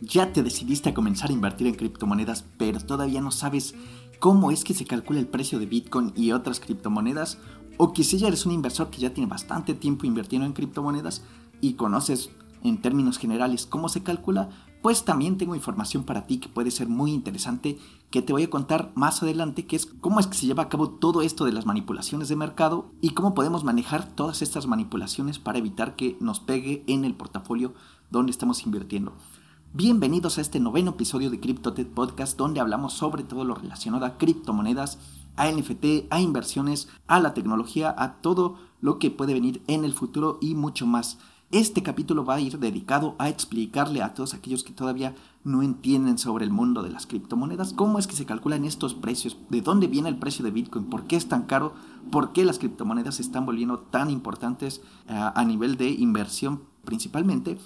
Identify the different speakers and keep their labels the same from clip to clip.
Speaker 1: Ya te decidiste a comenzar a invertir en criptomonedas, pero todavía no sabes cómo es que se calcula el precio de Bitcoin y otras criptomonedas, o si ya eres un inversor que ya tiene bastante tiempo invirtiendo en criptomonedas y conoces en términos generales cómo se calcula, pues también tengo información para ti que puede ser muy interesante que te voy a contar más adelante, que es cómo es que se lleva a cabo todo esto de las manipulaciones de mercado y cómo podemos manejar todas estas manipulaciones para evitar que nos pegue en el portafolio donde estamos invirtiendo. Bienvenidos a este noveno episodio de CryptoTed Podcast donde hablamos sobre todo lo relacionado a criptomonedas, a NFT, a inversiones, a la tecnología, a todo lo que puede venir en el futuro y mucho más. Este capítulo va a ir dedicado a explicarle a todos aquellos que todavía no entienden sobre el mundo de las criptomonedas cómo es que se calculan estos precios, de dónde viene el precio de Bitcoin, por qué es tan caro, por qué las criptomonedas se están volviendo tan importantes a, a nivel de inversión principalmente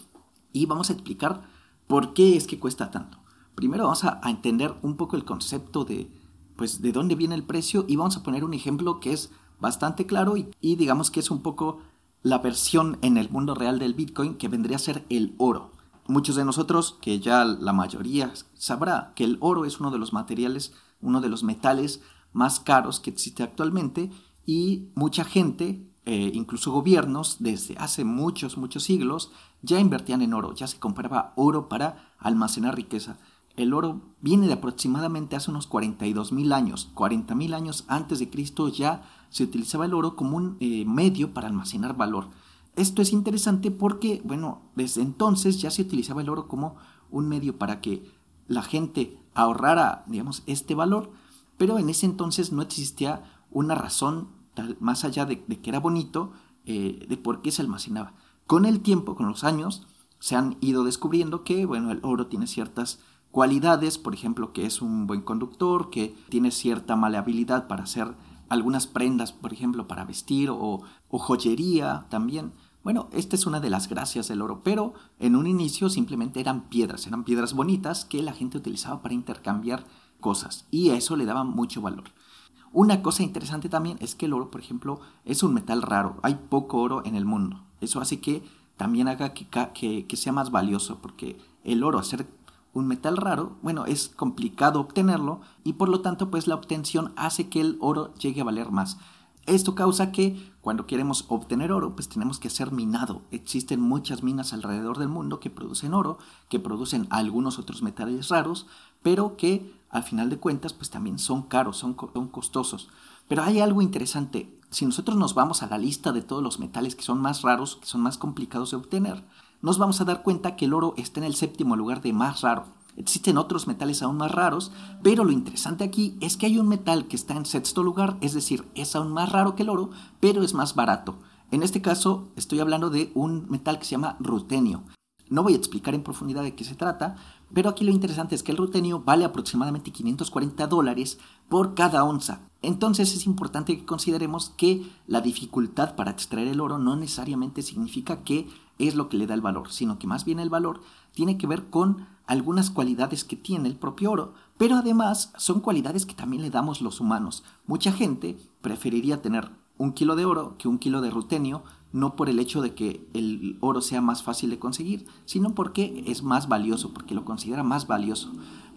Speaker 1: y vamos a explicar ¿Por qué es que cuesta tanto? Primero vamos a, entender un poco el concepto de, pues, de dónde viene el precio y vamos a poner un ejemplo que es bastante claro y, y digamos que es un poco la versión en el mundo real del Bitcoin que vendría a ser el oro. Muchos de nosotros, que ya la mayoría sabrá que el oro es uno de los materiales, uno de los metales más caros que existe actualmente y mucha gente eh, incluso gobiernos desde hace muchos, muchos siglos ya invertían en oro, ya se compraba oro para almacenar riqueza. El oro viene de aproximadamente hace unos 42 mil años, 40 mil años antes de Cristo ya se utilizaba el oro como un eh, medio para almacenar valor. Esto es interesante porque, bueno, desde entonces ya se utilizaba el oro como un medio para que la gente ahorrara, digamos, este valor, pero en ese entonces no existía una razón más allá de, que era bonito, eh, de por qué se almacenaba. Con el tiempo, con los años, se han ido descubriendo que, bueno, el oro tiene ciertas cualidades, por ejemplo, que es un buen conductor, que tiene cierta maleabilidad para hacer algunas prendas, por ejemplo, para vestir o, o joyería también. Bueno, esta es una de las gracias del oro, pero en un inicio simplemente eran piedras, eran piedras bonitas que la gente utilizaba para intercambiar cosas y eso le daba mucho valor. Una cosa interesante también es que el oro, por ejemplo, es un metal raro. Hay poco oro en el mundo. Eso hace que también haga que, sea más valioso, porque el oro, ser un metal raro, bueno, es complicado obtenerlo y por lo tanto, pues la obtención hace que el oro llegue a valer más. Esto causa que cuando queremos obtener oro, pues tenemos que ser minado. Existen muchas minas alrededor del mundo que producen oro, que producen algunos otros metales raros, pero que al final de cuentas pues también son caros, son, costosos. Pero hay algo interesante, si nosotros nos vamos a la lista de todos los metales que son más raros, que son más complicados de obtener, nos vamos a dar cuenta que el oro está en el séptimo lugar de más raro. Existen otros metales aún más raros, pero lo interesante aquí es que hay un metal que está en sexto lugar, es decir, es aún más raro que el oro, pero es más barato. En este caso estoy hablando de un metal que se llama rutenio. No voy a explicar en profundidad de qué se trata, pero aquí lo interesante es que el rutenio vale aproximadamente 540 dólares por cada onza. Entonces es importante que consideremos que la dificultad para extraer el oro no necesariamente significa que es lo que le da el valor, sino que más bien el valor tiene que ver con algunas cualidades que tiene el propio oro, pero además son cualidades que también le damos los humanos. Mucha gente preferiría tener un kilo de oro que un kilo de rutenio no por el hecho de que el oro sea más fácil de conseguir, sino porque es más valioso, porque lo considera más valioso.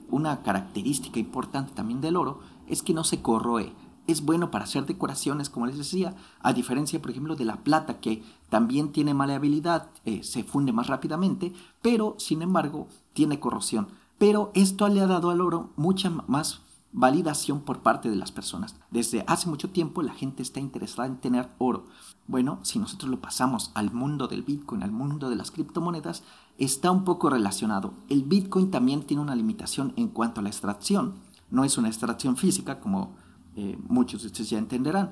Speaker 1: Una característica importante también del oro es que no se corroe. Es bueno para hacer decoraciones, como les decía, a diferencia, por ejemplo, de la plata, que también tiene maleabilidad, eh, se funde más rápidamente, pero, sin embargo, tiene corrosión. Pero esto le ha dado al oro mucha más validación por parte de las personas. Desde hace mucho tiempo la gente está interesada en tener oro. Bueno, si nosotros lo pasamos al mundo del Bitcoin, al mundo de las criptomonedas, está un poco relacionado. El Bitcoin también tiene una limitación en cuanto a la extracción. No es una extracción física, como eh, muchos de ustedes ya entenderán,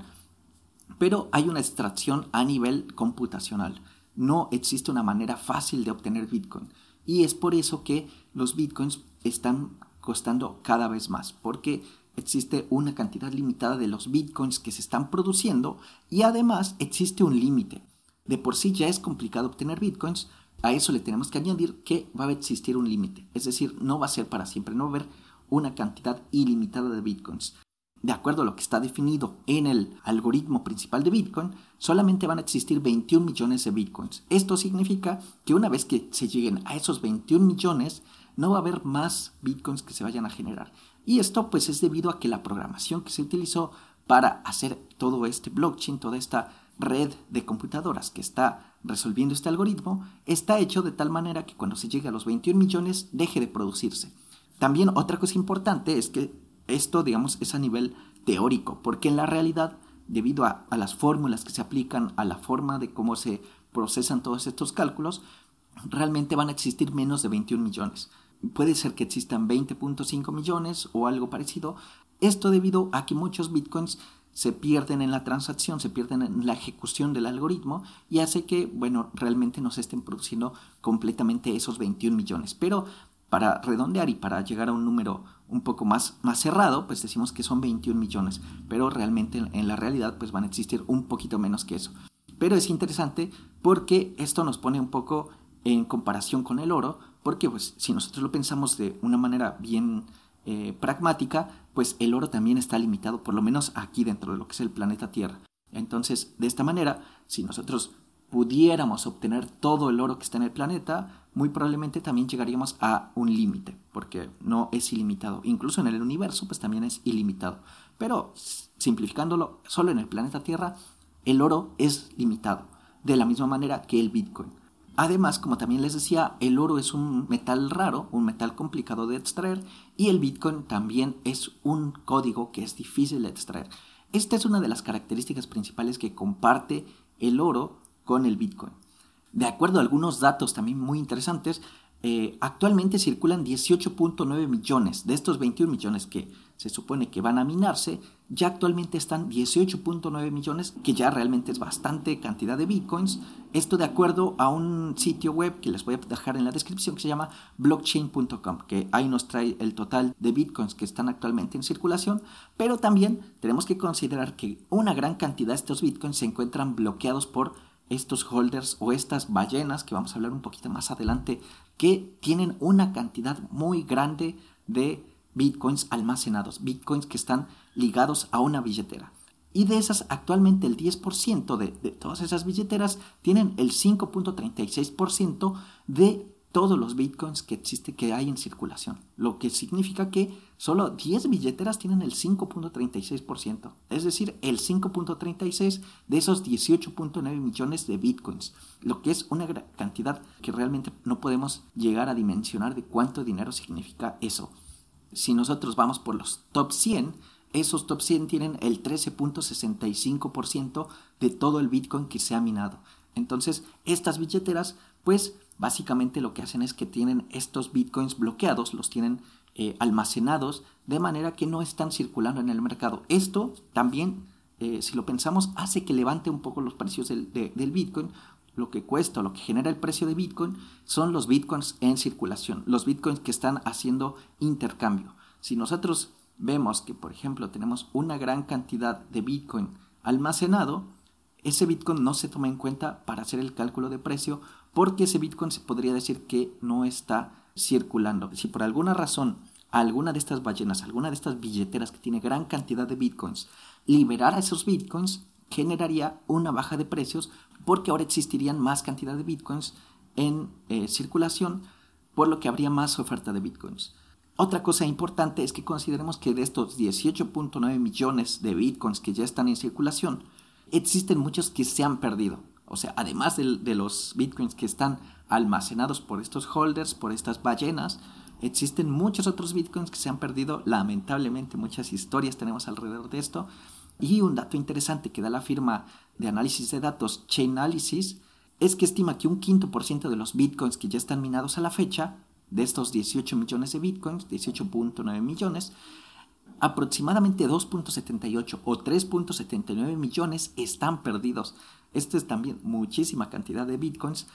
Speaker 1: pero hay una extracción a nivel computacional. No existe una manera fácil de obtener Bitcoin. Y es por eso que los Bitcoins están costando cada vez más, porque existe una cantidad limitada de los bitcoins que se están produciendo y además existe un límite. De por sí ya es complicado obtener bitcoins, a eso le tenemos que añadir que va a existir un límite, es decir, no va a ser para siempre, no va a haber una cantidad ilimitada de bitcoins. De acuerdo a lo que está definido en el algoritmo principal de Bitcoin, solamente van a existir 21 millones de Bitcoins. Esto significa que una vez que se lleguen a esos 21 millones, no va a haber más bitcoins que se vayan a generar. Y esto pues es debido a que la programación que se utilizó para hacer todo este blockchain, toda esta red de computadoras que está resolviendo este algoritmo, está hecho de tal manera que cuando se llegue a los 21 millones deje de producirse. También otra cosa importante es que esto, digamos, es a nivel teórico, porque en la realidad, debido a, a las fórmulas que se aplican, a la forma de cómo se procesan todos estos cálculos, realmente van a existir menos de 21 millones. Puede ser que existan 20.5 millones o algo parecido. Esto debido a que muchos bitcoins se pierden en la transacción, se pierden en la ejecución del algoritmo y hace que, bueno, realmente no se estén produciendo completamente esos 21 millones. Pero para redondear y para llegar a un número un poco más, más cerrado, pues decimos que son 21 millones, pero realmente en la realidad pues van a existir un poquito menos que eso. Pero es interesante porque esto nos pone un poco en comparación con el oro, porque pues si nosotros lo pensamos de una manera bien eh, pragmática, pues el oro también está limitado, por lo menos aquí dentro de lo que es el planeta Tierra. Entonces, de esta manera, si nosotros pudiéramos obtener todo el oro que está en el planeta, muy probablemente también llegaríamos a un límite, porque no es ilimitado. Incluso en el universo, pues también es ilimitado. Pero simplificándolo, solo en el planeta Tierra, el oro es limitado, de la misma manera que el Bitcoin. Además, como también les decía, el oro es un metal raro, un metal complicado de extraer, y el Bitcoin también es un código que es difícil de extraer. Esta es una de las características principales que comparte el oro con el Bitcoin. De acuerdo a algunos datos también muy interesantes, eh, actualmente circulan 18.9 millones. De estos 21 millones que se supone que van a minarse, ya actualmente están 18.9 millones, que ya realmente es bastante cantidad de bitcoins. Esto de acuerdo a un sitio web que les voy a dejar en la descripción que se llama blockchain.com, que ahí nos trae el total de bitcoins que están actualmente en circulación, pero también tenemos que considerar que una gran cantidad de estos bitcoins se encuentran bloqueados por estos holders o estas ballenas, que vamos a hablar un poquito más adelante, que tienen una cantidad muy grande de bitcoins almacenados, bitcoins que están ligados a una billetera. Y de esas, actualmente el 10% de, de todas esas billeteras tienen el 5.36% de todos los bitcoins que existe que hay en circulación, lo que significa que solo 10 billeteras tienen el 5.36%, es decir, el 5.36 de esos 18.9 millones de bitcoins, lo que es una cantidad que realmente no podemos llegar a dimensionar de cuánto dinero significa eso. Si nosotros vamos por los top 100, esos top 100 tienen el 13.65% de todo el bitcoin que se ha minado. Entonces, estas billeteras, pues básicamente lo que hacen es que tienen estos bitcoins bloqueados, los tienen eh, almacenados de manera que no están circulando en el mercado. Esto también, eh, si lo pensamos, hace que levante un poco los precios del, del bitcoin. Lo que cuesta, lo que genera el precio de bitcoin son los bitcoins en circulación, los bitcoins que están haciendo intercambio. Si nosotros vemos que, por ejemplo, tenemos una gran cantidad de bitcoin almacenado, ese bitcoin no se toma en cuenta para hacer el cálculo de precio porque ese Bitcoin se podría decir que no está circulando. Si por alguna razón alguna de estas ballenas, alguna de estas billeteras que tiene gran cantidad de Bitcoins, liberara esos Bitcoins, generaría una baja de precios porque ahora existirían más cantidad de Bitcoins en eh, circulación, por lo que habría más oferta de Bitcoins. Otra cosa importante es que consideremos que de estos 18.9 millones de Bitcoins que ya están en circulación, existen muchos que se han perdido. O sea, además de, los bitcoins que están almacenados por estos holders, por estas ballenas, existen muchos otros bitcoins que se han perdido. Lamentablemente, muchas historias tenemos alrededor de esto. Y un dato interesante que da la firma de análisis de datos Chainalysis es que estima que un quinto por ciento de los bitcoins que ya están minados a la fecha, de estos 18 millones de bitcoins, 18.9 millones, aproximadamente 2.78 o 3.79 millones están perdidos. Esto es también muchísima cantidad de bitcoins,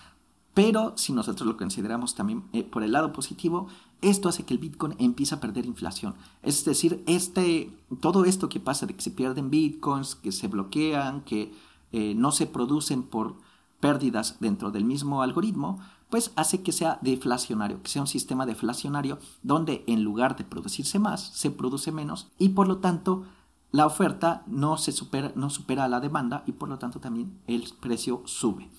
Speaker 1: pero si nosotros lo consideramos también eh, por el lado positivo, esto hace que el Bitcoin empiece a perder inflación. Es decir, este, todo esto que pasa de que se pierden Bitcoins, que se bloquean, que eh, no se producen por pérdidas dentro del mismo algoritmo, pues hace que sea deflacionario, que sea un sistema deflacionario donde en lugar de producirse más, se produce menos y por lo tanto la oferta no, se supera, no supera a la demanda y por lo tanto también el precio sube.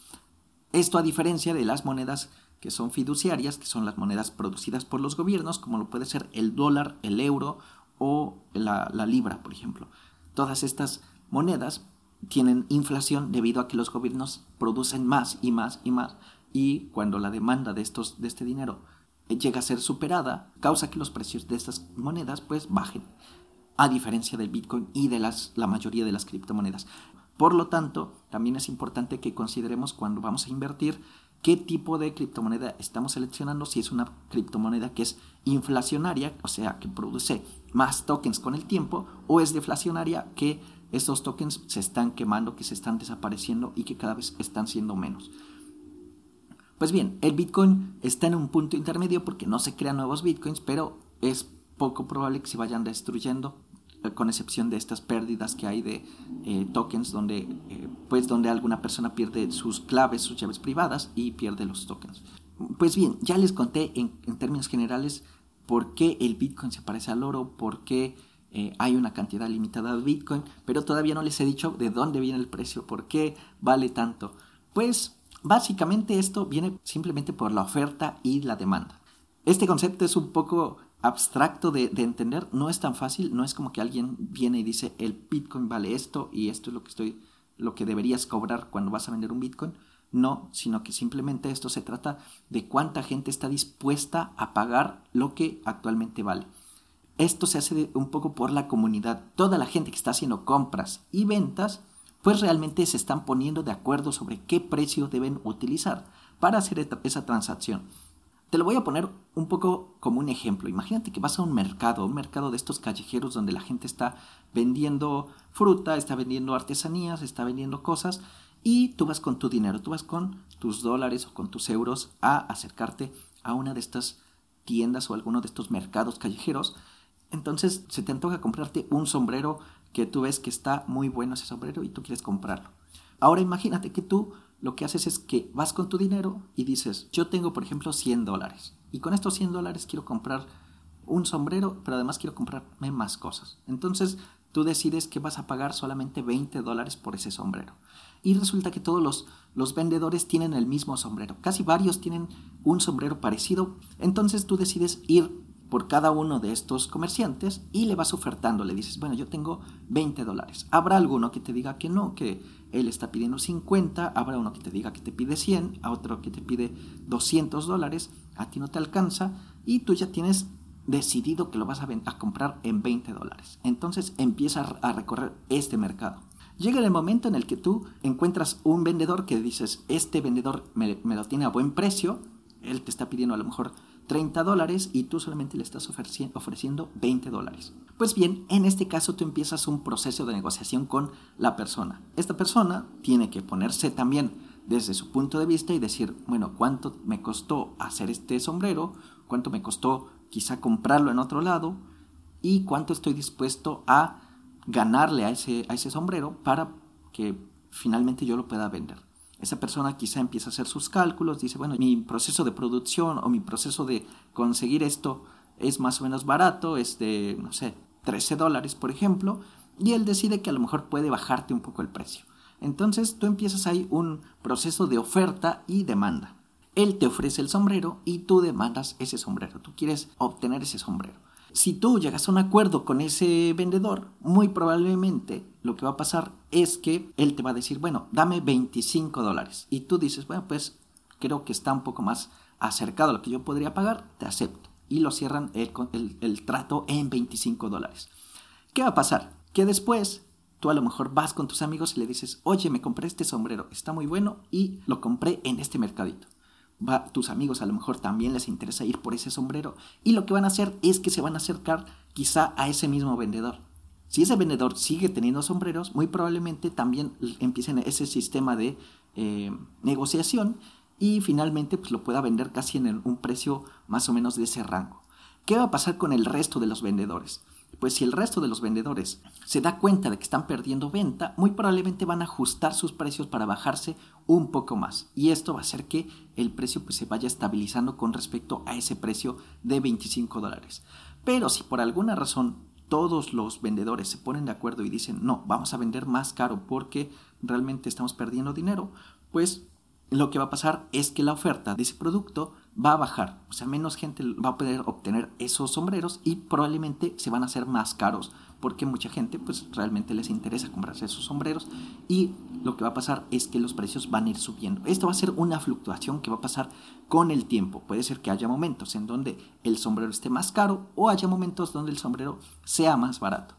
Speaker 1: Esto a diferencia de las monedas que son fiduciarias, que son las monedas producidas por los gobiernos, como lo puede ser el dólar, el euro o la, libra, por ejemplo. Todas estas monedas tienen inflación debido a que los gobiernos producen más y más y más y cuando la demanda de, estos, de este dinero llega a ser superada, causa que los precios de estas monedas pues bajen, a diferencia del Bitcoin y de las, la mayoría de las criptomonedas. Por lo tanto, también es importante que consideremos cuando vamos a invertir qué tipo de criptomoneda estamos seleccionando, si es una criptomoneda que es inflacionaria, o sea, que produce más tokens con el tiempo, o es deflacionaria, que estos tokens se están quemando, que se están desapareciendo y que cada vez están siendo menos. Pues bien, el Bitcoin está en un punto intermedio porque no se crean nuevos Bitcoins, pero es poco probable que se vayan destruyendo con excepción de estas pérdidas que hay de eh, tokens donde eh, pues donde alguna persona pierde sus claves, sus llaves privadas y pierde los tokens. Pues bien, ya les conté en, términos generales por qué el Bitcoin se parece al oro, por qué hay una cantidad limitada de Bitcoin, pero todavía no les he dicho de dónde viene el precio, por qué vale tanto. Pues básicamente esto viene simplemente por la oferta y la demanda. Este concepto es un poco abstracto de, entender, no es tan fácil, no es como que alguien viene y dice el Bitcoin vale esto y esto es lo que estoy, lo que deberías cobrar cuando vas a vender un Bitcoin. No, sino que simplemente esto se trata de cuánta gente está dispuesta a pagar lo que actualmente vale. Esto se hace un poco por la comunidad. Toda la gente que está haciendo compras y ventas, pues realmente se están poniendo de acuerdo sobre qué precio deben utilizar para hacer esa transacción. Te lo voy a poner un poco como un ejemplo. Imagínate que vas a un mercado, un mercado de estos callejeros donde la gente está vendiendo fruta, está vendiendo artesanías, está vendiendo cosas y tú vas con tu dinero, tú vas con tus dólares o con tus euros a acercarte a una de estas tiendas o alguno de estos mercados callejeros. Entonces se te antoja comprarte un sombrero que tú ves que está muy bueno ese sombrero y tú quieres comprarlo. Ahora imagínate que tú lo que haces es que vas con tu dinero y dices, yo tengo por ejemplo 100 dólares y con estos 100 dólares quiero comprar un sombrero, pero además quiero comprarme más cosas. Entonces tú decides que vas a pagar solamente 20 dólares por ese sombrero. Y resulta que todos los, los vendedores tienen el mismo sombrero. Casi varios tienen un sombrero parecido. Entonces tú decides ir por cada uno de estos comerciantes y le vas ofertando. Le dices, bueno, yo tengo 20 dólares. Habrá alguno que te diga que no, que él está pidiendo 50, habrá uno que te diga que te pide 100, a otro que te pide 200 dólares, a ti no te alcanza y tú ya tienes decidido que lo vas a, a comprar en 20 dólares. Entonces empieza a recorrer este mercado. Llega el momento en el que tú encuentras un vendedor que dices, este vendedor me, me lo tiene a buen precio, él te está pidiendo a lo mejor 30 dólares y tú solamente le estás ofreciendo 20 dólares. Pues bien, en este caso tú empiezas un proceso de negociación con la persona. Esta persona tiene que ponerse también desde su punto de vista y decir, bueno, ¿cuánto me costó hacer este sombrero? ¿Cuánto me costó quizá comprarlo en otro lado? ¿Y cuánto estoy dispuesto a ganarle a ese, a ese sombrero para que finalmente yo lo pueda vender? Esa persona quizá empieza a hacer sus cálculos, dice, bueno, mi proceso de producción o mi proceso de conseguir esto es más o menos barato, es de, no sé, 13 dólares, por ejemplo, y él decide que a lo mejor puede bajarte un poco el precio. Entonces tú empiezas ahí un proceso de oferta y demanda. Él te ofrece el sombrero y tú demandas ese sombrero. Tú quieres obtener ese sombrero. Si tú llegas a un acuerdo con ese vendedor, muy probablemente lo que va a pasar es que él te va a decir, bueno, dame 25 dólares. Y tú dices, bueno, pues creo que está un poco más acercado a lo que yo podría pagar, te acepto. Y lo cierran el, el trato en 25 dólares. ¿Qué va a pasar? Que después tú a lo mejor vas con tus amigos y le dices, oye, me compré este sombrero, está muy bueno y lo compré en este mercadito tus amigos a lo mejor también les interesa ir por ese sombrero y lo que van a hacer es que se van a acercar quizá a ese mismo vendedor. Si ese vendedor sigue teniendo sombreros, muy probablemente también empiecen ese sistema de eh, negociación y finalmente pues, lo pueda vender casi en un precio más o menos de ese rango. ¿Qué va a pasar con el resto de los vendedores? Pues si el resto de los vendedores se da cuenta de que están perdiendo venta, muy probablemente van a ajustar sus precios para bajarse un poco más. Y esto va a hacer que el precio pues, se vaya estabilizando con respecto a ese precio de 25 dólares. Pero si por alguna razón todos los vendedores se ponen de acuerdo y dicen, no, vamos a vender más caro porque realmente estamos perdiendo dinero, pues lo que va a pasar es que la oferta de ese producto va a bajar. O sea, menos gente va a poder obtener esos sombreros y probablemente se van a hacer más caros porque mucha gente pues realmente les interesa comprarse esos sombreros y lo que va a pasar es que los precios van a ir subiendo. Esto va a ser una fluctuación que va a pasar con el tiempo. Puede ser que haya momentos en donde el sombrero esté más caro o haya momentos donde el sombrero sea más barato.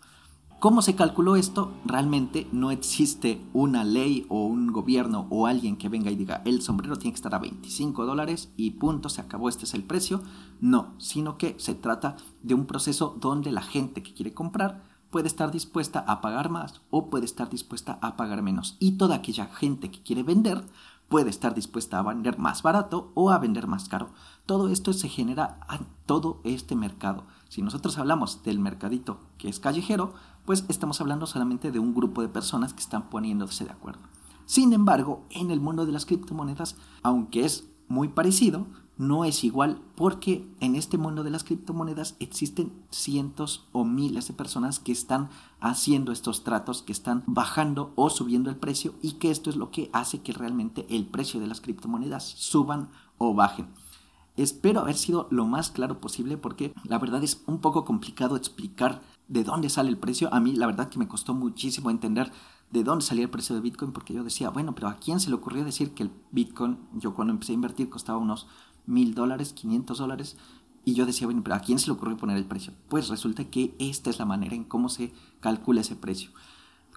Speaker 1: ¿Cómo se calculó esto? Realmente no existe una ley o un gobierno o alguien que venga y diga el sombrero tiene que estar a 25 dólares y punto, se acabó, este es el precio. No, sino que se trata de un proceso donde la gente que quiere comprar puede estar dispuesta a pagar más o puede estar dispuesta a pagar menos. Y toda aquella gente que quiere vender puede estar dispuesta a vender más barato o a vender más caro. Todo esto se genera a todo este mercado. Si nosotros hablamos del mercadito que es callejero, pues estamos hablando solamente de un grupo de personas que están poniéndose de acuerdo. Sin embargo, en el mundo de las criptomonedas, aunque es muy parecido, no es igual porque en este mundo de las criptomonedas existen cientos o miles de personas que están haciendo estos tratos, que están bajando o subiendo el precio y que esto es lo que hace que realmente el precio de las criptomonedas suban o bajen. Espero haber sido lo más claro posible porque la verdad es un poco complicado explicar de dónde sale el precio. A mí la verdad que me costó muchísimo entender de dónde salía el precio de Bitcoin porque yo decía, bueno, pero ¿a quién se le ocurrió decir que el Bitcoin, yo cuando empecé a invertir costaba unos mil dólares, 500 dólares. Y yo decía, bueno, pero ¿a quién se le ocurrió poner el precio? Pues resulta que esta es la manera en cómo se calcula ese precio.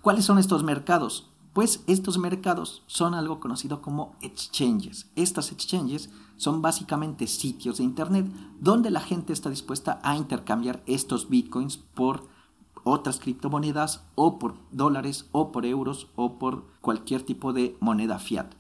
Speaker 1: ¿Cuáles son estos mercados? Pues estos mercados son algo conocido como exchanges. Estas exchanges son básicamente sitios de Internet donde la gente está dispuesta a intercambiar estos bitcoins por otras criptomonedas o por dólares o por euros o por cualquier tipo de moneda fiat.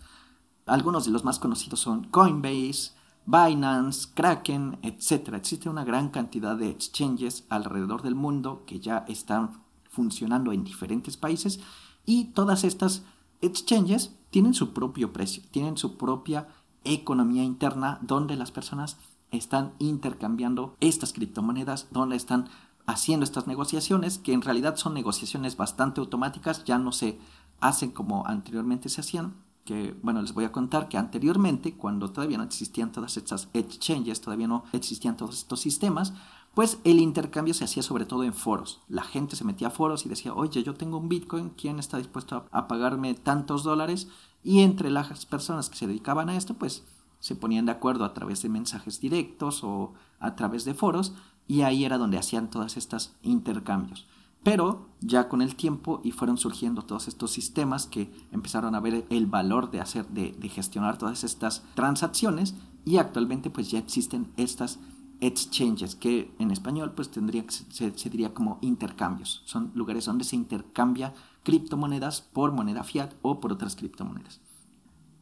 Speaker 1: Algunos de los más conocidos son Coinbase, Binance, Kraken, etc. Existe una gran cantidad de exchanges alrededor del mundo que ya están funcionando en diferentes países y todas estas exchanges tienen su propio precio, tienen su propia economía interna donde las personas están intercambiando estas criptomonedas, donde están haciendo estas negociaciones, que en realidad son negociaciones bastante automáticas, ya no se hacen como anteriormente se hacían, que, bueno, les voy a contar que anteriormente, cuando todavía no existían todas estas exchanges, todavía no existían todos estos sistemas, pues el intercambio se hacía sobre todo en foros. La gente se metía a foros y decía, oye, yo tengo un Bitcoin, ¿quién está dispuesto a, pagarme tantos dólares? Y entre las personas que se dedicaban a esto, pues se ponían de acuerdo a través de mensajes directos o a través de foros y ahí era donde hacían todos estos intercambios. Pero ya con el tiempo y fueron surgiendo todos estos sistemas que empezaron a ver el valor de hacer, de, gestionar todas estas transacciones y actualmente pues ya existen estas exchanges que en español pues tendría se, se diría como intercambios. Son lugares donde se intercambia criptomonedas por moneda fiat o por otras criptomonedas.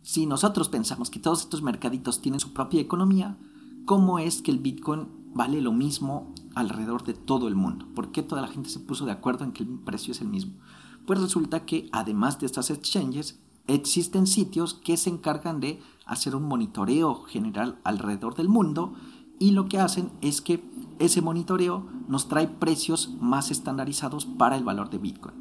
Speaker 1: Si nosotros pensamos que todos estos mercaditos tienen su propia economía, ¿cómo es que el Bitcoin vale lo mismo alrededor de todo el mundo. ¿Por qué toda la gente se puso de acuerdo en que el precio es el mismo? Pues resulta que además de estas exchanges, existen sitios que se encargan de hacer un monitoreo general alrededor del mundo y lo que hacen es que ese monitoreo nos trae precios más estandarizados para el valor de Bitcoin.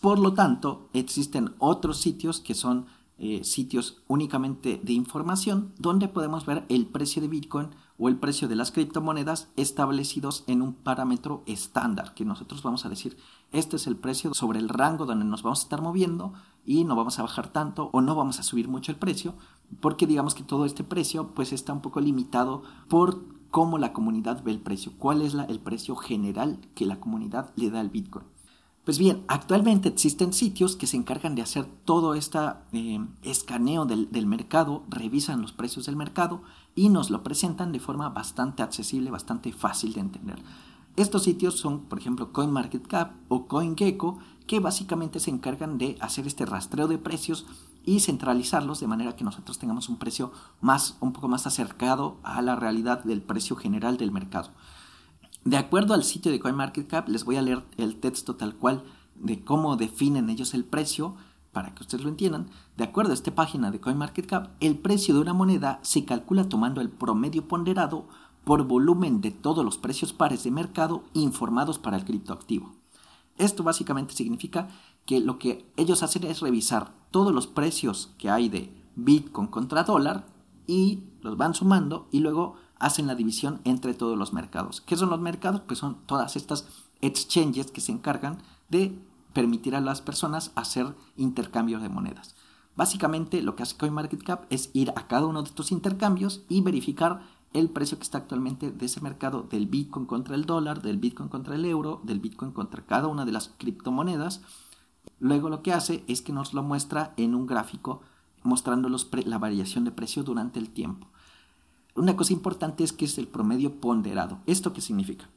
Speaker 1: Por lo tanto, existen otros sitios que son eh, sitios únicamente de información donde podemos ver el precio de Bitcoin o el precio de las criptomonedas establecidos en un parámetro estándar, que nosotros vamos a decir, este es el precio sobre el rango donde nos vamos a estar moviendo y no vamos a bajar tanto o no vamos a subir mucho el precio, porque digamos que todo este precio pues está un poco limitado por cómo la comunidad ve el precio, cuál es el precio general que la comunidad le da al Bitcoin. Pues bien, actualmente existen sitios que se encargan de hacer todo este escaneo del, del, mercado, revisan los precios del mercado y nos lo presentan de forma bastante accesible, bastante fácil de entender. Estos sitios son, por ejemplo, CoinMarketCap o CoinGecko, que básicamente se encargan de hacer este rastreo de precios y centralizarlos de manera que nosotros tengamos un precio más, un poco más acercado a la realidad del precio general del mercado. De acuerdo al sitio de CoinMarketCap, les voy a leer el texto tal cual de cómo definen ellos el precio para que ustedes lo entiendan. De acuerdo a esta página de CoinMarketCap, el precio de una moneda se calcula tomando el promedio ponderado por volumen de todos los precios pares de mercado informados para el criptoactivo. Esto básicamente significa que lo que ellos hacen es revisar todos los precios que hay de Bitcoin contra dólar y los van sumando y luego hacen la división entre todos los mercados. ¿Qué son los mercados? Pues son todas estas exchanges que se encargan de permitir a las personas hacer intercambios de monedas. Básicamente lo que hace CoinMarketCap es ir a cada uno de estos intercambios y verificar el precio que está actualmente de ese mercado del Bitcoin contra el dólar, del Bitcoin contra el euro, del Bitcoin contra cada una de las criptomonedas. Luego lo que hace es que nos lo muestra en un gráfico mostrando la variación de precio durante el tiempo. Una cosa importante es que es el promedio ponderado. ¿Esto qué significa?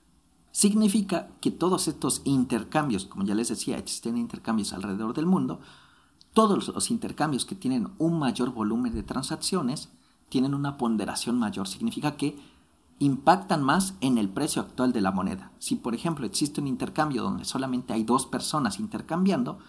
Speaker 1: Significa que todos estos intercambios, como ya les decía, existen intercambios alrededor del mundo, todos los intercambios que tienen un mayor volumen de transacciones tienen una ponderación mayor. Significa que impactan más en el precio actual de la moneda. Si por ejemplo existe un intercambio donde solamente hay dos personas intercambiando,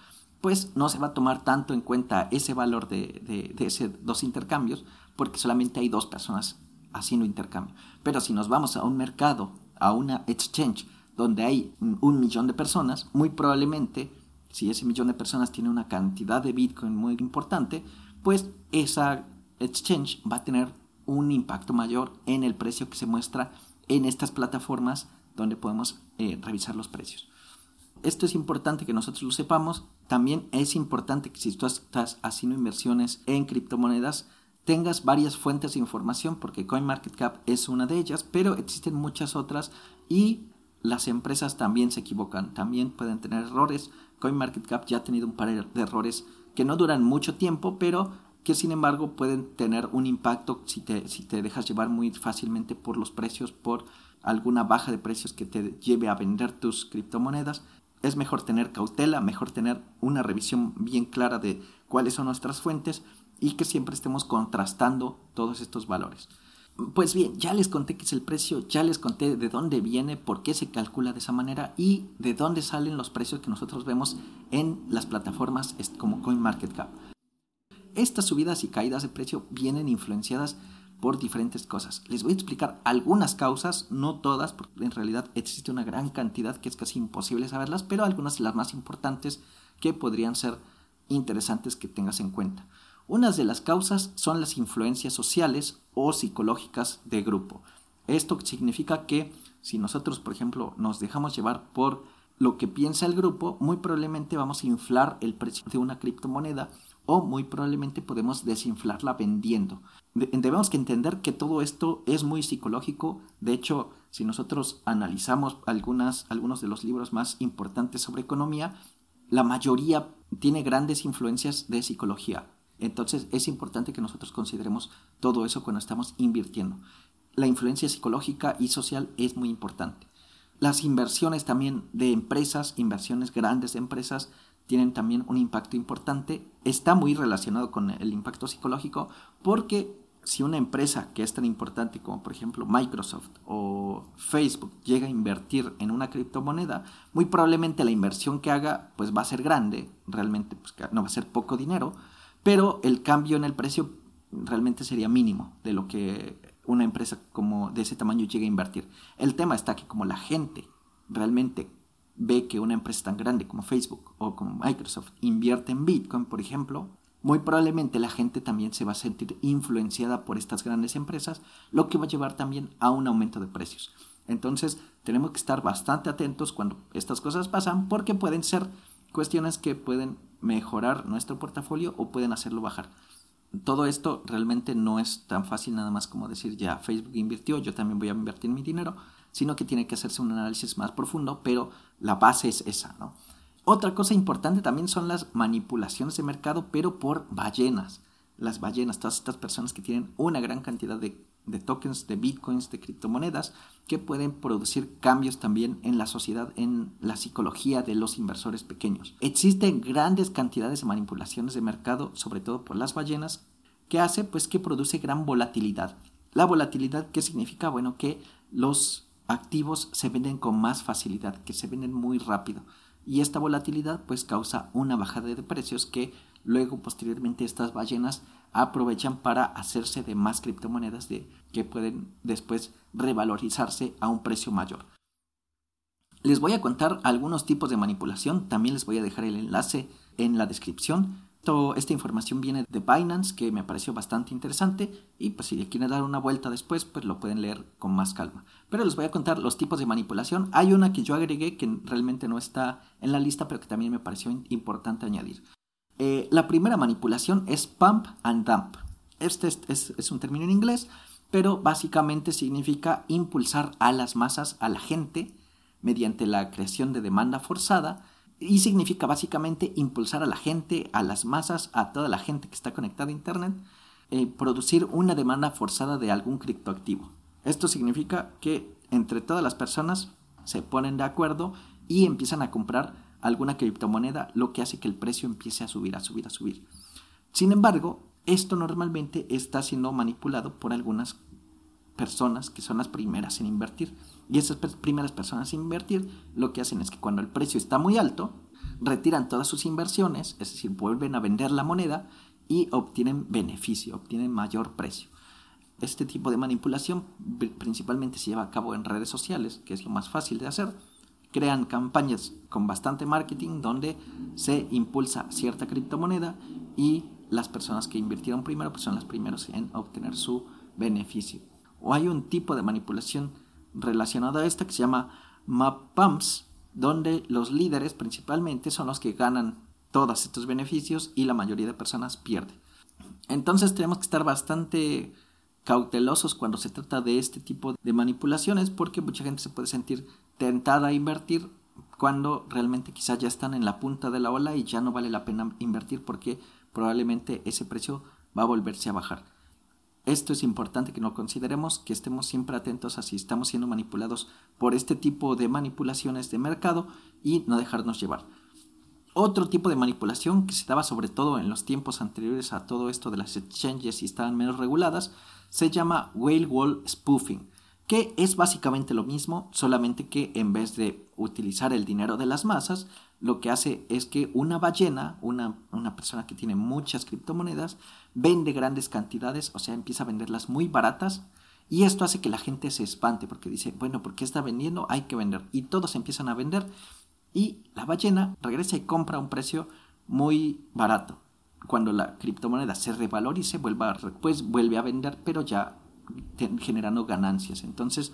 Speaker 1: pues no se va a tomar tanto en cuenta ese valor de, de esos dos intercambios porque solamente hay dos personas haciendo intercambio. Pero si nos vamos a un mercado, a una exchange, donde hay un millón de personas, muy probablemente si ese millón de personas tiene una cantidad de Bitcoin muy importante, pues esa exchange va a tener un impacto mayor en el precio que se muestra en estas plataformas donde podemos eh, revisar los precios. Esto es importante que nosotros lo sepamos. También es importante que si tú estás haciendo inversiones en criptomonedas, tengas varias fuentes de información, porque CoinMarketCap es una de ellas, pero existen muchas otras y las empresas también se equivocan, también pueden tener errores. CoinMarketCap ya ha tenido un par de errores que no duran mucho tiempo, pero que sin embargo pueden tener un impacto si te, si te dejas llevar muy fácilmente por los precios, por alguna baja de precios que te lleve a vender tus criptomonedas. Es mejor tener cautela, mejor tener una revisión bien clara de cuáles son nuestras fuentes y que siempre estemos contrastando todos estos valores. Pues bien, ya les conté qué es el precio, ya les conté de dónde viene, por qué se calcula de esa manera y de dónde salen los precios que nosotros vemos en las plataformas como CoinMarketCap. Estas subidas y caídas de precio vienen influenciadas por diferentes cosas. Les voy a explicar algunas causas, no todas, porque en realidad existe una gran cantidad que es casi imposible saberlas, pero algunas de las más importantes que podrían ser interesantes que tengas en cuenta. Unas de las causas son las influencias sociales o psicológicas de grupo. Esto significa que si nosotros, por ejemplo, nos dejamos llevar por lo que piensa el grupo, muy probablemente vamos a inflar el precio de una criptomoneda o muy probablemente podemos desinflarla vendiendo. Debemos que entender que todo esto es muy psicológico. De hecho, si nosotros analizamos algunas, algunos de los libros más importantes sobre economía, la mayoría tiene grandes influencias de psicología. Entonces es importante que nosotros consideremos todo eso cuando estamos invirtiendo. La influencia psicológica y social es muy importante. Las inversiones también de empresas, inversiones grandes de empresas, tienen también un impacto importante. Está muy relacionado con el impacto psicológico porque si una empresa que es tan importante como por ejemplo Microsoft o Facebook llega a invertir en una criptomoneda, muy probablemente la inversión que haga pues va a ser grande, realmente pues, no va a ser poco dinero, pero el cambio en el precio realmente sería mínimo de lo que una empresa como de ese tamaño llega a invertir. El tema está que como la gente realmente ve que una empresa tan grande como Facebook o como Microsoft invierte en Bitcoin, por ejemplo, muy probablemente la gente también se va a sentir influenciada por estas grandes empresas, lo que va a llevar también a un aumento de precios. Entonces, tenemos que estar bastante atentos cuando estas cosas pasan porque pueden ser cuestiones que pueden mejorar nuestro portafolio o pueden hacerlo bajar. Todo esto realmente no es tan fácil nada más como decir ya Facebook invirtió, yo también voy a invertir mi dinero, sino que tiene que hacerse un análisis más profundo, pero la base es esa, ¿no? Otra cosa importante también son las manipulaciones de mercado, pero por ballenas. Las ballenas, todas estas personas que tienen una gran cantidad de de tokens, de bitcoins, de criptomonedas, que pueden producir cambios también en la sociedad, en la psicología de los inversores pequeños. Existen grandes cantidades de manipulaciones de mercado, sobre todo por las ballenas, que hace pues que produce gran volatilidad. La volatilidad, ¿qué significa? Bueno, que los activos se venden con más facilidad, que se venden muy rápido. Y esta volatilidad pues causa una bajada de precios que luego posteriormente estas ballenas aprovechan para hacerse de más criptomonedas de, que pueden después revalorizarse a un precio mayor. Les voy a contar algunos tipos de manipulación, también les voy a dejar el enlace en la descripción. Esta información viene de Binance, que me pareció bastante interesante, y pues si le quieren dar una vuelta después, pues lo pueden leer con más calma. Pero les voy a contar los tipos de manipulación. Hay una que yo agregué que realmente no está en la lista, pero que también me pareció importante añadir. Eh, la primera manipulación es pump and dump. Este es, un término en inglés, pero básicamente significa impulsar a las masas, a la gente, mediante la creación de demanda forzada, y significa básicamente impulsar a la gente, a las masas, a toda la gente que está conectada a Internet, eh, producir una demanda forzada de algún criptoactivo. Esto significa que entre todas las personas se ponen de acuerdo y empiezan a comprar alguna criptomoneda, lo que hace que el precio empiece a subir, a subir, a subir. Sin embargo, esto normalmente está siendo manipulado por algunas personas que son las primeras en invertir. Y esas primeras personas en invertir lo que hacen es que cuando el precio está muy alto, retiran todas sus inversiones, es decir, vuelven a vender la moneda y obtienen beneficio, obtienen mayor precio. Este tipo de manipulación principalmente se lleva a cabo en redes sociales, que es lo más fácil de hacer crean campañas con bastante marketing donde se impulsa cierta criptomoneda y las personas que invirtieron primero pues son las primeras en obtener su beneficio. O hay un tipo de manipulación relacionado a esta que se llama map pumps, donde los líderes principalmente son los que ganan todos estos beneficios y la mayoría de personas pierde. Entonces tenemos que estar bastante cautelosos cuando se trata de este tipo de manipulaciones porque mucha gente se puede sentir tentada a invertir cuando realmente quizás ya están en la punta de la ola y ya no vale la pena invertir porque probablemente ese precio va a volverse a bajar. Esto es importante que no consideremos, que estemos siempre atentos a si estamos siendo manipulados por este tipo de manipulaciones de mercado y no dejarnos llevar. Otro tipo de manipulación que se daba sobre todo en los tiempos anteriores a todo esto de las exchanges y estaban menos reguladas se llama whale wall spoofing que es básicamente lo mismo, solamente que en vez de utilizar el dinero de las masas, lo que hace es que una ballena, una, una, persona que tiene muchas criptomonedas, vende grandes cantidades, o sea, empieza a venderlas muy baratas, y esto hace que la gente se espante, porque dice, bueno, ¿por qué está vendiendo? Hay que vender. Y todos empiezan a vender, y la ballena regresa y compra a un precio muy barato. Cuando la criptomoneda se revalorice, vuelve pues vuelve a vender, pero ya generando ganancias. Entonces,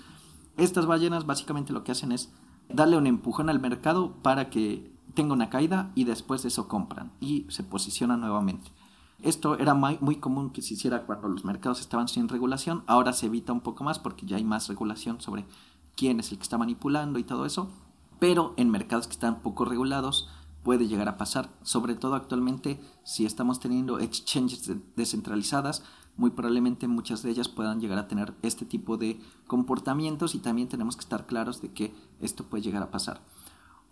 Speaker 1: estas ballenas básicamente lo que hacen es darle un empujón al mercado para que tenga una caída y después de eso compran y se posicionan nuevamente. Esto era muy común que se hiciera cuando los mercados estaban sin regulación, ahora se evita un poco más porque ya hay más regulación sobre quién es el que está manipulando y todo eso, pero en mercados que están poco regulados puede llegar a pasar, sobre todo actualmente si estamos teniendo exchanges descentralizadas, muy probablemente muchas de ellas puedan llegar a tener este tipo de comportamientos y también tenemos que estar claros de que esto puede llegar a pasar.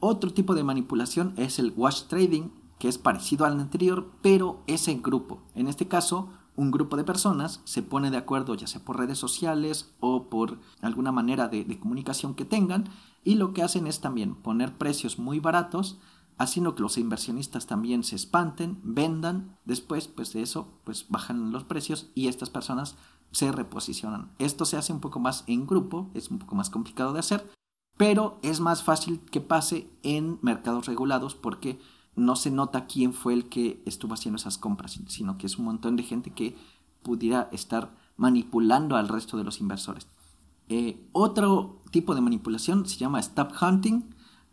Speaker 1: Otro tipo de manipulación es el wash trading, que es parecido al anterior, pero es en grupo. En este caso, un grupo de personas se pone de acuerdo ya sea por redes sociales o por alguna manera de, comunicación que tengan y lo que hacen es también poner precios muy baratos haciendo que los inversionistas también se espanten, vendan, después pues de eso pues bajan los precios y estas personas se reposicionan. Esto se hace un poco más en grupo, es un poco más complicado de hacer, pero es más fácil que pase en mercados regulados porque no se nota quién fue el que estuvo haciendo esas compras, sino que es un montón de gente que pudiera estar manipulando al resto de los inversores. Eh, otro tipo de manipulación se llama stop hunting,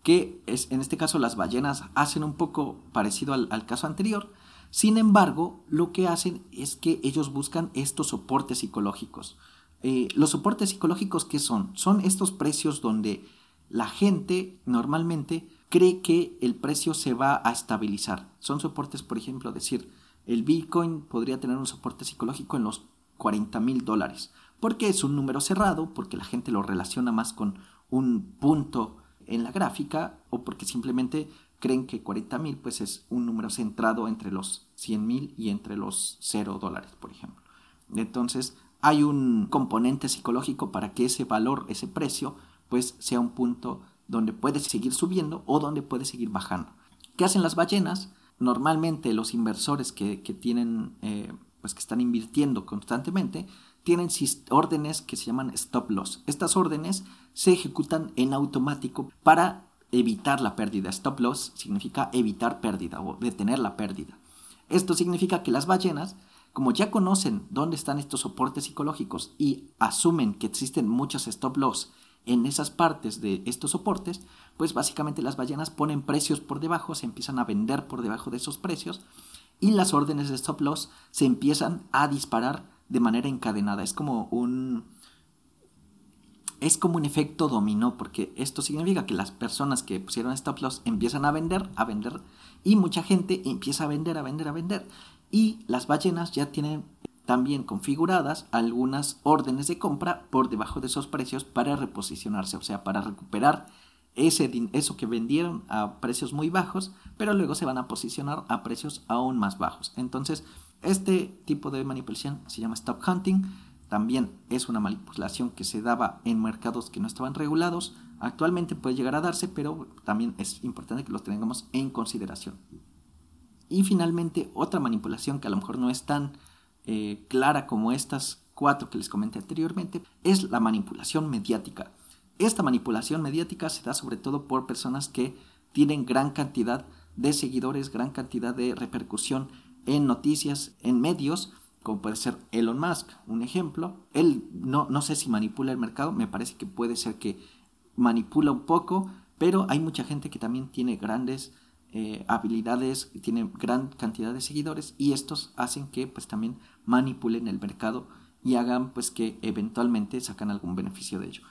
Speaker 1: que es, en este caso las ballenas hacen un poco parecido al, caso anterior. Sin embargo, lo que hacen es que ellos buscan estos soportes psicológicos. Eh, los soportes psicológicos, ¿qué son? Son estos precios donde la gente normalmente cree que el precio se va a estabilizar. Son soportes, por ejemplo, decir, el Bitcoin podría tener un soporte psicológico en los 40 mil dólares, porque es un número cerrado, porque la gente lo relaciona más con un punto en la gráfica o porque simplemente creen que 40 mil pues es un número centrado entre los 100 mil y entre los 0 dólares, por ejemplo. Entonces hay un componente psicológico para que ese valor, ese precio, pues sea un punto donde puede seguir subiendo o donde puede seguir bajando. ¿Qué hacen las ballenas? Normalmente los inversores que, tienen, eh, pues que están invirtiendo constantemente, tienen órdenes que se llaman stop loss. Estas órdenes se ejecutan en automático para evitar la pérdida. Stop loss significa evitar pérdida o detener la pérdida. Esto significa que las ballenas, como ya conocen dónde están estos soportes psicológicos y asumen que existen muchos stop loss en esas partes de estos soportes, pues básicamente las ballenas ponen precios por debajo, se empiezan a vender por debajo de esos precios y las órdenes de stop loss se empiezan a disparar de manera encadenada. Es como un es como un efecto dominó, porque esto significa que las personas que pusieron stop loss empiezan a vender, a vender, y mucha gente empieza a vender, a vender, a vender. Y las ballenas ya tienen también configuradas algunas órdenes de compra por debajo de esos precios para reposicionarse, o sea, para recuperar ese, eso que vendieron a precios muy bajos, pero luego se van a posicionar a precios aún más bajos. Entonces, este tipo de manipulación se llama stop hunting también es una manipulación que se daba en mercados que no estaban regulados. Actualmente puede llegar a darse, pero también es importante que los tengamos en consideración. Y finalmente, otra manipulación que a lo mejor no es tan eh, clara como estas cuatro que les comenté anteriormente, es la manipulación mediática. Esta manipulación mediática se da sobre todo por personas que tienen gran cantidad de seguidores, gran cantidad de repercusión en noticias, en medios, como puede ser Elon Musk, un ejemplo. Él no, no sé si manipula el mercado, me parece que puede ser que manipula un poco, pero hay mucha gente que también tiene grandes eh, habilidades, tiene gran cantidad de seguidores y estos hacen que pues también manipulen el mercado y hagan pues que eventualmente sacan algún beneficio de ello.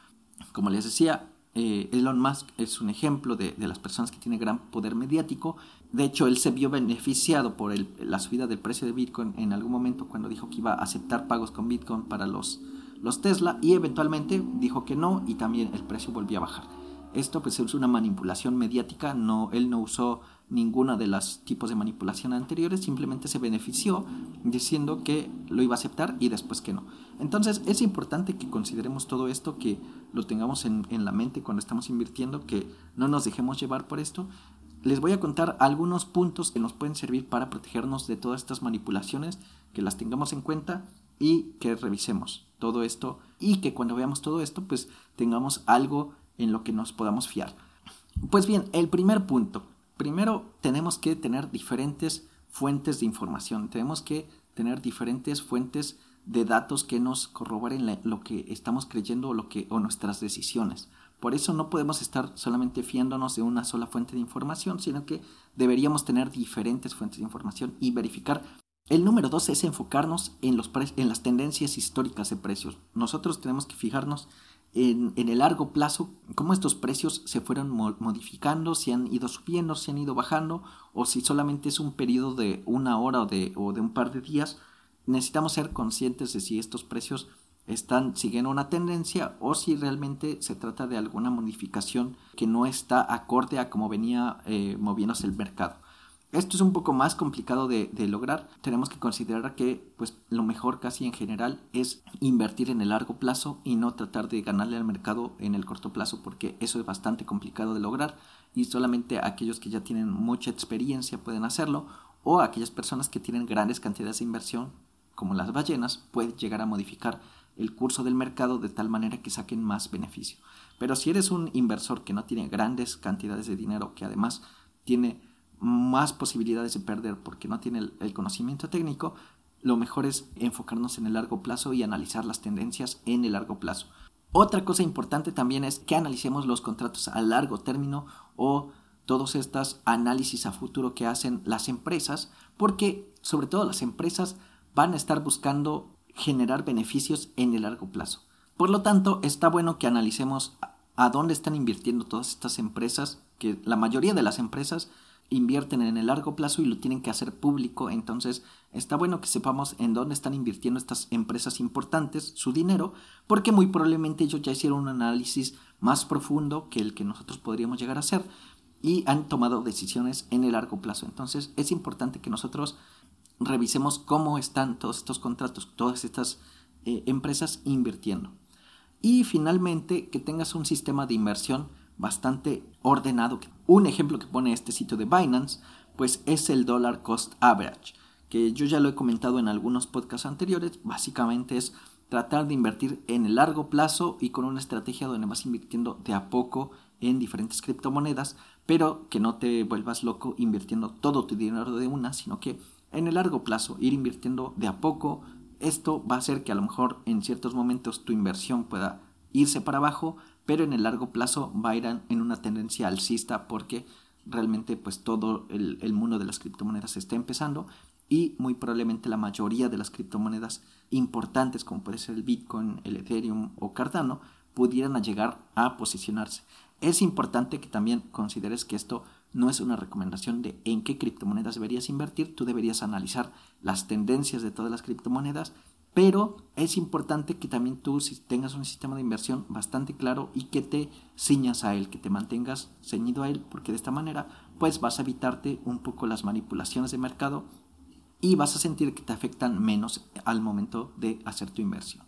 Speaker 1: Como les decía, eh, Elon Musk es un ejemplo de, las personas que tienen gran poder mediático. De hecho, él se vio beneficiado por la subida del precio de Bitcoin en algún momento cuando dijo que iba a aceptar pagos con Bitcoin para los, los Tesla y eventualmente dijo que no y también el precio volvió a bajar. Esto pues es una manipulación mediática, no, él no usó ninguna de los tipos de manipulación anteriores, simplemente se benefició diciendo que lo iba a aceptar y después que no. Entonces es importante que consideremos todo esto, que lo tengamos en, en la mente cuando estamos invirtiendo, que no nos dejemos llevar por esto. Les voy a contar algunos puntos que nos pueden servir para protegernos de todas estas manipulaciones, que las tengamos en cuenta y que revisemos todo esto y que cuando veamos todo esto pues tengamos algo en lo que nos podamos fiar. Pues bien, el primer punto. Primero tenemos que tener diferentes fuentes de información. Tenemos que tener diferentes fuentes de datos que nos corroboren lo que estamos creyendo o, lo que, o nuestras decisiones. Por eso no podemos estar solamente fiándonos de una sola fuente de información, sino que deberíamos tener diferentes fuentes de información y verificar. El número dos es enfocarnos en, los en las tendencias históricas de precios. Nosotros tenemos que fijarnos en, el largo plazo, cómo estos precios se fueron modificando, si han ido subiendo, si han ido bajando, o si solamente es un periodo de una hora o de, o de un par de días. Necesitamos ser conscientes de si estos precios están siguiendo una tendencia o si realmente se trata de alguna modificación que no está acorde a cómo venía eh, moviéndose el mercado. Esto es un poco más complicado de, lograr. Tenemos que considerar que pues, lo mejor casi en general es invertir en el largo plazo y no tratar de ganarle al mercado en el corto plazo porque eso es bastante complicado de lograr y solamente aquellos que ya tienen mucha experiencia pueden hacerlo o aquellas personas que tienen grandes cantidades de inversión como las ballenas pueden llegar a modificar el curso del mercado de tal manera que saquen más beneficio. Pero si eres un inversor que no tiene grandes cantidades de dinero, que además tiene más posibilidades de perder porque no tiene el, conocimiento técnico, lo mejor es enfocarnos en el largo plazo y analizar las tendencias en el largo plazo. Otra cosa importante también es que analicemos los contratos a largo término o todos estos análisis a futuro que hacen las empresas, porque sobre todo las empresas van a estar buscando generar beneficios en el largo plazo. Por lo tanto, está bueno que analicemos a dónde están invirtiendo todas estas empresas, que la mayoría de las empresas invierten en el largo plazo y lo tienen que hacer público. Entonces está bueno que sepamos en dónde están invirtiendo estas empresas importantes su dinero, porque muy probablemente ellos ya hicieron un análisis más profundo que el que nosotros podríamos llegar a hacer y han tomado decisiones en el largo plazo. Entonces es importante que nosotros revisemos cómo están todos estos contratos, todas estas eh, empresas invirtiendo. Y finalmente que tengas un sistema de inversión bastante ordenado. Un ejemplo que pone este sitio de Binance, pues es el dollar cost average, que yo ya lo he comentado en algunos podcasts anteriores, básicamente es tratar de invertir en el largo plazo y con una estrategia donde vas invirtiendo de a poco en diferentes criptomonedas, pero que no te vuelvas loco invirtiendo todo tu dinero de una, sino que en el largo plazo, ir invirtiendo de a poco. Esto va a hacer que a lo mejor en ciertos momentos tu inversión pueda irse para abajo, pero en el largo plazo va a ir en una tendencia alcista porque realmente pues todo el, el mundo de las criptomonedas está empezando y muy probablemente la mayoría de las criptomonedas importantes como puede ser el Bitcoin, el Ethereum o Cardano pudieran llegar a posicionarse. Es importante que también consideres que esto no es una recomendación de en qué criptomonedas deberías invertir, tú deberías analizar las tendencias de todas las criptomonedas, pero es importante que también tú tengas un sistema de inversión bastante claro y que te ciñas a él, que te mantengas ceñido a él, porque de esta manera pues vas a evitarte un poco las manipulaciones de mercado y vas a sentir que te afectan menos al momento de hacer tu inversión.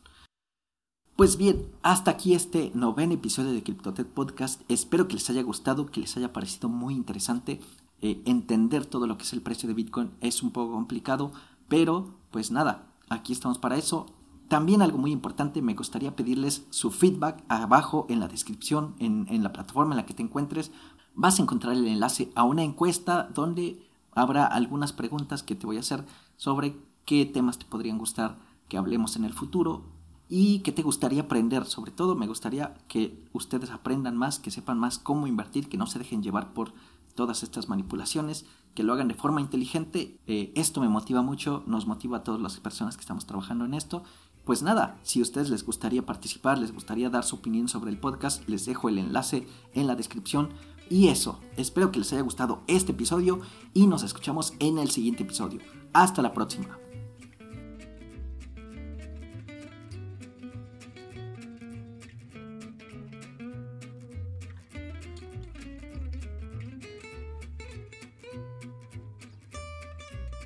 Speaker 1: Pues bien, hasta aquí este noveno episodio de CryptoTech Podcast. Espero que les haya gustado, que les haya parecido muy interesante. Eh, entender todo lo que es el precio de Bitcoin es un poco complicado, pero pues nada, aquí estamos para eso. También algo muy importante, me gustaría pedirles su feedback abajo en la descripción, en, la plataforma en la que te encuentres. Vas a encontrar el enlace a una encuesta donde habrá algunas preguntas que te voy a hacer sobre qué temas te podrían gustar que hablemos en el futuro y qué te gustaría aprender. Sobre todo me gustaría que ustedes aprendan más, que sepan más cómo invertir, que no se dejen llevar por todas estas manipulaciones, que lo hagan de forma inteligente. Eh, esto me motiva mucho, nos motiva a todas las personas que estamos trabajando en esto. Pues nada, si a ustedes les gustaría participar, les gustaría dar su opinión sobre el podcast, les dejo el enlace en la descripción. Y eso, espero que les haya gustado este episodio y nos escuchamos en el siguiente episodio. Hasta la próxima.